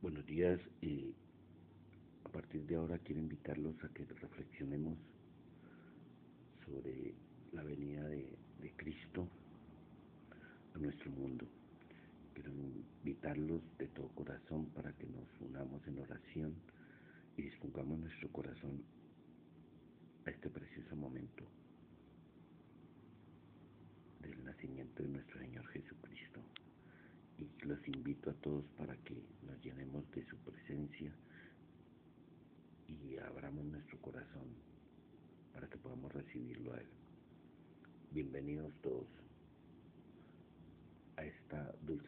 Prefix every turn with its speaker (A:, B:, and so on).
A: Buenos días. y a partir de ahora quiero invitarlos a que reflexionemos sobre la venida de, de Cristo a nuestro mundo. Quiero invitarlos de todo corazón para que nos unamos en oración y dispongamos nuestro corazón a este precioso momento del nacimiento de nuestro Señor Jesucristo los invito a todos para que nos llenemos de su presencia y abramos nuestro corazón para que podamos recibirlo a Él. Bienvenidos todos a esta dulce.